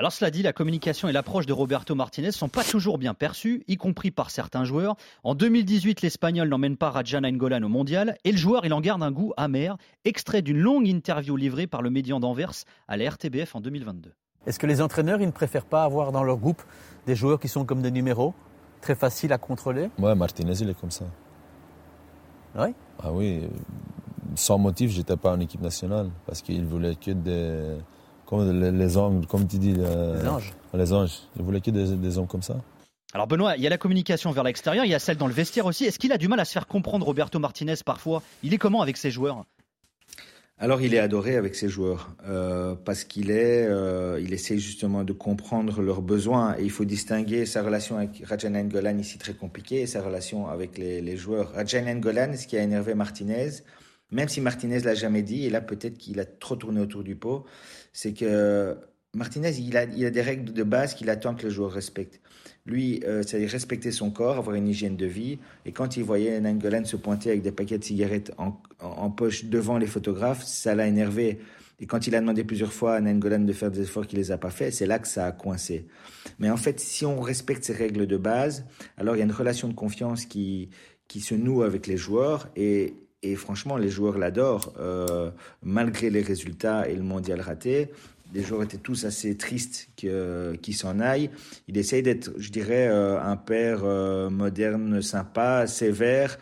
Alors cela dit, la communication et l'approche de Roberto Martinez sont pas toujours bien perçues, y compris par certains joueurs. En 2018, l'Espagnol n'emmène pas Rajan Nainggolan au mondial et le joueur, il en garde un goût amer, extrait d'une longue interview livrée par le médian d'Anvers à la RTBF en 2022. Est-ce que les entraîneurs, ils ne préfèrent pas avoir dans leur groupe des joueurs qui sont comme des numéros, très faciles à contrôler? Ouais, Martinez, il est comme ça. Oui Ah oui, sans motif, j'étais pas en équipe nationale parce qu'il voulait que des comme les, hommes, comme tu dis. les anges. Les anges. Il voulait que des, des hommes comme ça? Alors Benoît, il y a la communication vers l'extérieur, il y a celle dans le vestiaire aussi. Est-ce qu'il a du mal à se faire comprendre, Roberto Martinez, parfois? Il est comment avec ses joueurs? Alors il est adoré avec ses joueurs euh, parce qu'il est, euh, il essaie justement de comprendre leurs besoins et il faut distinguer sa relation avec Rajan Golan ici très compliquée et sa relation avec les, les joueurs. Rajan Golan, ce qui a énervé Martinez, même si Martinez l'a jamais dit et là peut-être qu'il a trop tourné autour du pot, c'est que Martinez, il a, il a des règles de base qu'il attend que le joueur respecte. Lui, euh, c'est respecter son corps, avoir une hygiène de vie. Et quand il voyait Nangolan se pointer avec des paquets de cigarettes en, poche devant les photographes, ça l'a énervé. Et quand il a demandé plusieurs fois à Nangolan de faire des efforts qu'il les a pas fait, c'est là que ça a coincé. Mais en fait, si on respecte ces règles de base, alors il y a une relation de confiance qui, qui se noue avec les joueurs et, et franchement, les joueurs l'adorent, euh, malgré les résultats et le mondial raté. Les joueurs étaient tous assez tristes qu'ils s'en aillent. Il essaye d'être, je dirais, euh, un père euh, moderne, sympa, sévère,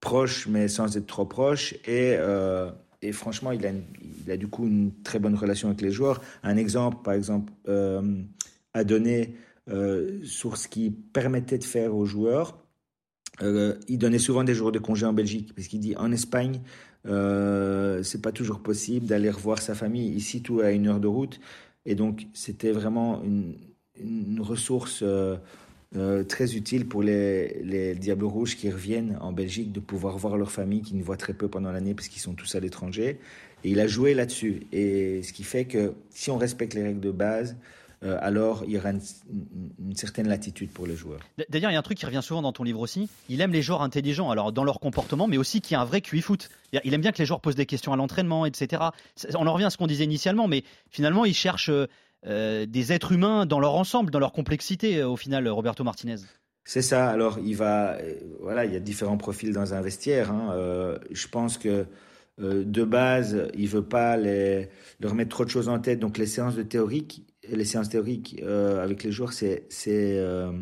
proche, mais sans être trop proche. Et, et franchement, il a, il a du coup une très bonne relation avec les joueurs. Un exemple, par exemple, à donner sur ce qui permettait de faire aux joueurs euh, il donnait souvent des jours de congé en Belgique, parce qu'il dit en Espagne, euh, c'est pas toujours possible d'aller revoir sa famille. Ici, tout à une heure de route. Et donc, c'était vraiment une, ressource euh, euh, très utile pour les, les, Diables Rouges qui reviennent en Belgique de pouvoir voir leur famille, qui ne voient très peu pendant l'année parce qu'ils sont tous à l'étranger. Et il a joué là-dessus. Et ce qui fait que si on respecte les règles de base, euh, alors il y aura une, certaine latitude pour les joueurs. D'ailleurs, il y a un truc qui revient souvent dans ton livre aussi. Il aime les joueurs intelligents, alors dans leur comportement, mais aussi qui a un vrai QI foot. Il aime bien que les joueurs posent des questions à l'entraînement, etc. On en revient à ce qu'on disait initialement, mais finalement, il cherche euh, des êtres humains dans leur ensemble, dans leur complexité, euh, au final, Roberto Martinez. C'est ça. Alors, il va, voilà, il y a différents profils dans un vestiaire. Hein. je pense que de base, il veut pas les, leur mettre trop de choses en tête. Donc, les séances de théorique, les séances théoriques euh, avec les joueurs, c'est euh,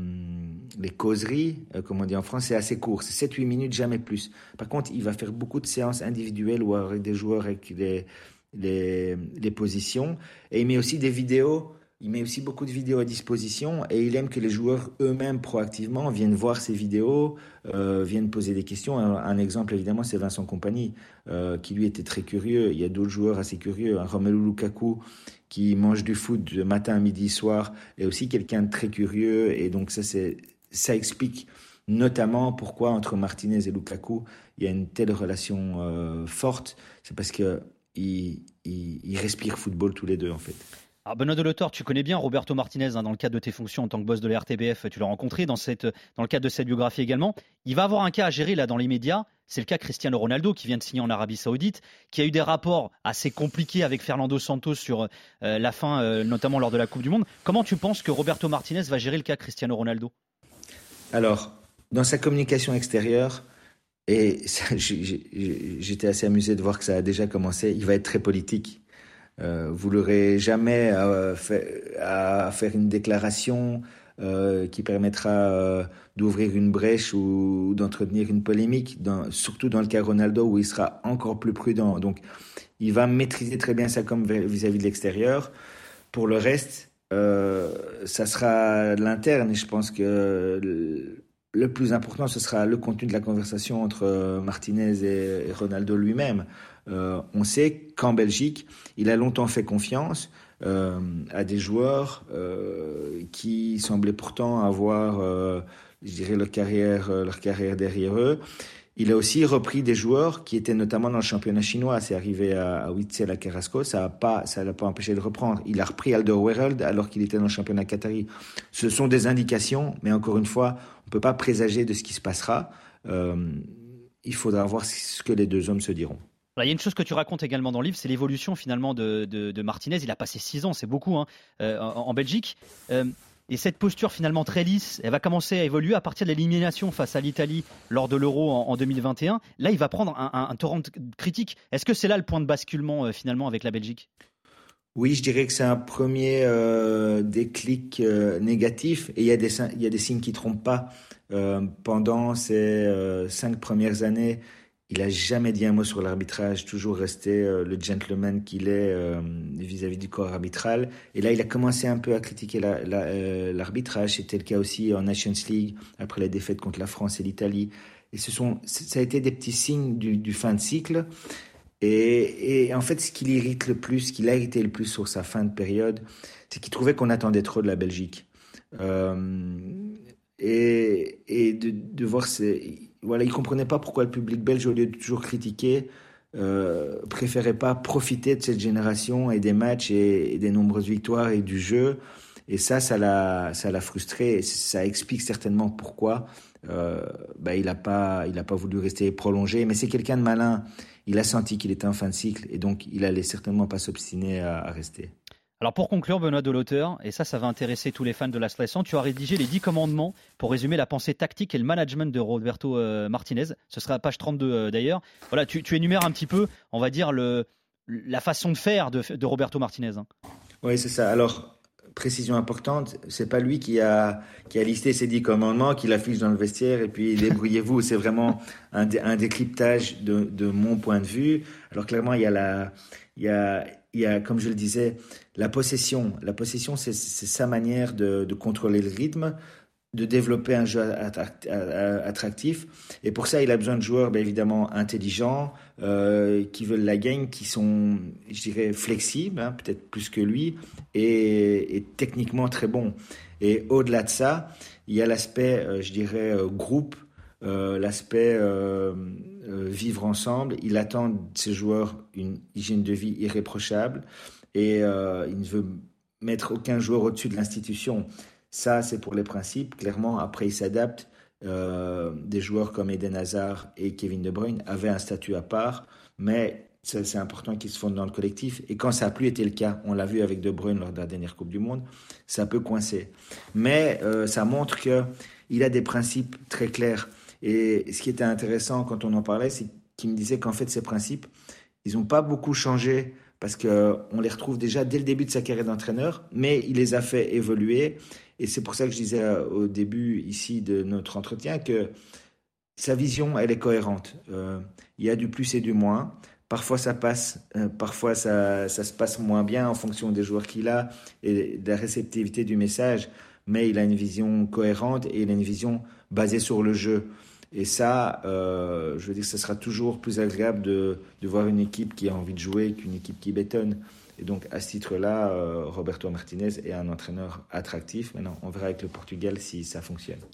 les causeries, euh, comme on dit en France, c'est assez court, c'est 7-8 minutes, jamais plus. Par contre, il va faire beaucoup de séances individuelles ou avec des joueurs avec les, les, les positions. Et il met aussi des vidéos il met aussi beaucoup de vidéos à disposition et il aime que les joueurs eux-mêmes proactivement viennent voir ces vidéos, euh, viennent poser des questions. Un, exemple évidemment c'est Vincent Compagnie euh, qui lui était très curieux. Il y a d'autres joueurs assez curieux, un Romelu Lukaku qui mange du foot de matin, midi, soir, est aussi quelqu'un de très curieux et donc ça ça explique notamment pourquoi entre Martinez et Lukaku il y a une telle relation euh, forte. C'est parce que ils, ils respirent football tous les deux en fait. Alors Benoît Delotor, tu connais bien Roberto Martinez hein, dans le cadre de tes fonctions en tant que boss de la RTBF, tu l'as rencontré dans le cadre de cette biographie également. Il va avoir un cas à gérer là dans les médias, c'est le cas Cristiano Ronaldo qui vient de signer en Arabie Saoudite, qui a eu des rapports assez compliqués avec Fernando Santos sur euh, la fin, euh, notamment lors de la Coupe du Monde. Comment tu penses que Roberto Martinez va gérer le cas Cristiano Ronaldo? Alors, dans sa communication extérieure, et j'étais assez amusé de voir que ça a déjà commencé, il va être très politique euh, vous l'aurez jamais euh, à faire une déclaration euh, qui permettra d'ouvrir une brèche ou d'entretenir une polémique, surtout dans le cas Ronaldo où il sera encore plus prudent. Donc, il va maîtriser très bien ça comme vis-à-vis de l'extérieur. Pour le reste, ça sera l'interne et je pense que le, plus important, ce sera le contenu de la conversation entre Martinez et Ronaldo lui-même. Euh, on sait qu'en Belgique, il a longtemps fait confiance euh, à des joueurs euh, qui semblaient pourtant avoir, je dirais, leur carrière, leur carrière derrière eux. Il a aussi repris des joueurs qui étaient notamment dans le championnat chinois. C'est arrivé à, Witzel, à Carrasco. Ça n'a pas, l'a pas empêché de reprendre. Il a repris Alderweireld alors qu'il était dans le championnat qatari. Ce sont des indications, mais encore une fois, on peut pas présager de ce qui se passera. il faudra voir ce que les deux hommes se diront. Il y a une chose que tu racontes également dans le livre, c'est l'évolution finalement de, Martinez. Il a passé six ans, c'est beaucoup hein, euh, en, Belgique. Euh, et cette posture finalement très lisse, elle va commencer à évoluer à partir de l'élimination face à l'Italie lors de l'Euro en, 2021. Là, il va prendre un, torrent critique. Est-ce que c'est là le point de basculement euh, finalement avec la Belgique? Oui, je dirais que c'est un premier déclic négatif et il y, a des, il y a des signes qui ne trompent pas. pendant ces cinq premières années, il a jamais dit un mot sur l'arbitrage, toujours resté euh, le gentleman qu'il est euh, vis-à-vis du corps arbitral. Et là, il a commencé un peu à critiquer euh, l'arbitrage. C'était le cas aussi en Nations League, après la défaite contre la France et l'Italie. Et ce sont, ça a été des petits signes du, fin de cycle. Et en fait, ce qui l'irrite le plus, ce qui l'a irrité le plus sur sa fin de période, c'est qu'il trouvait qu'on attendait trop de la Belgique. Et, de, voir ces voilà, il comprenait pas pourquoi le public belge, au lieu de toujours critiquer, euh, préférait pas profiter de cette génération et des matchs et, des nombreuses victoires et du jeu. Et ça, ça l'a, frustré. Et ça explique certainement pourquoi euh, bah, il n'a pas, il pas voulu rester prolongé. Mais c'est quelqu'un de malin. Il a senti qu'il était en fin de cycle et donc il allait certainement pas s'obstiner à rester. Alors pour conclure, Benoît de l'auteur, et ça, ça va intéresser tous les fans de la Slation, tu as rédigé les 10 commandements pour résumer la pensée tactique et le management de Roberto euh, Martinez. Ce sera à page 32 euh, d'ailleurs. Voilà, tu, énumères un petit peu, on va dire, le, la façon de faire de, Roberto Martinez. Hein. Oui, c'est ça. Alors, précision importante, c'est pas lui qui a, qui a listé ces 10 commandements, qui l'affiche dans le vestiaire et puis débrouillez-vous. c'est vraiment un, un décryptage de, de, mon point de vue. Alors clairement, il y a la, il y a, il y a, comme je le disais, la possession. La possession, c'est sa manière de, contrôler le rythme, de développer un jeu attractif. Et pour ça, il a besoin de joueurs, bien évidemment, intelligents, euh, qui veulent la gagne, qui sont, je dirais, flexibles, hein, peut-être plus que lui, et, techniquement très bons. Et au-delà de ça, il y a l'aspect, euh, je dirais, euh, l'aspect vivre ensemble. Il attend de ses joueurs une hygiène de vie irréprochable et euh, il ne veut mettre aucun joueur au-dessus de l'institution. Ça, c'est pour les principes. Clairement, après, il s'adapte. Euh, des joueurs comme Eden Hazard et Kevin De Bruyne avaient un statut à part, mais c'est important qu'ils se fondent dans le collectif. Et quand ça n'a plus été le cas, on l'a vu avec De Bruyne lors de la dernière Coupe du Monde, ça peut coincer. Mais euh, ça montre qu'il a des principes très clairs. Et ce qui était intéressant quand on en parlait, c'est qu'il me disait qu'en fait, ces principes, ils n'ont pas beaucoup changé parce qu'on les retrouve déjà dès le début de sa carrière d'entraîneur, mais il les a fait évoluer. Et c'est pour ça que je disais euh, au début ici de notre entretien que sa vision, elle est cohérente. Euh, il y a du plus et du moins. Parfois ça passe, euh, parfois ça, ça, se passe moins bien en fonction des joueurs qu'il a et de la réceptivité du message, mais il a une vision cohérente et il a une vision basée sur le jeu. Et ça, euh, je veux dire, ce sera toujours plus agréable de, de, voir une équipe qui a envie de jouer qu'une équipe qui bétonne. Et donc, à ce titre-là, euh, Roberto Martinez est un entraîneur attractif. Maintenant, on verra avec le Portugal si ça fonctionne.